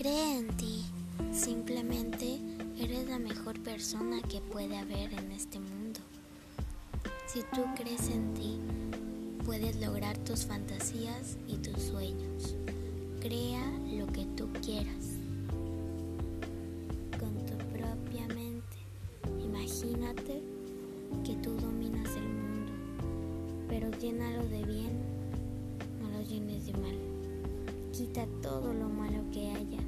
Cree en ti. Simplemente eres la mejor persona que puede haber en este mundo. Si tú crees en ti, puedes lograr tus fantasías y tus sueños. Crea lo que tú quieras. Con tu propia mente, imagínate que tú dominas el mundo, pero llénalo de bien Quita todo lo malo que haya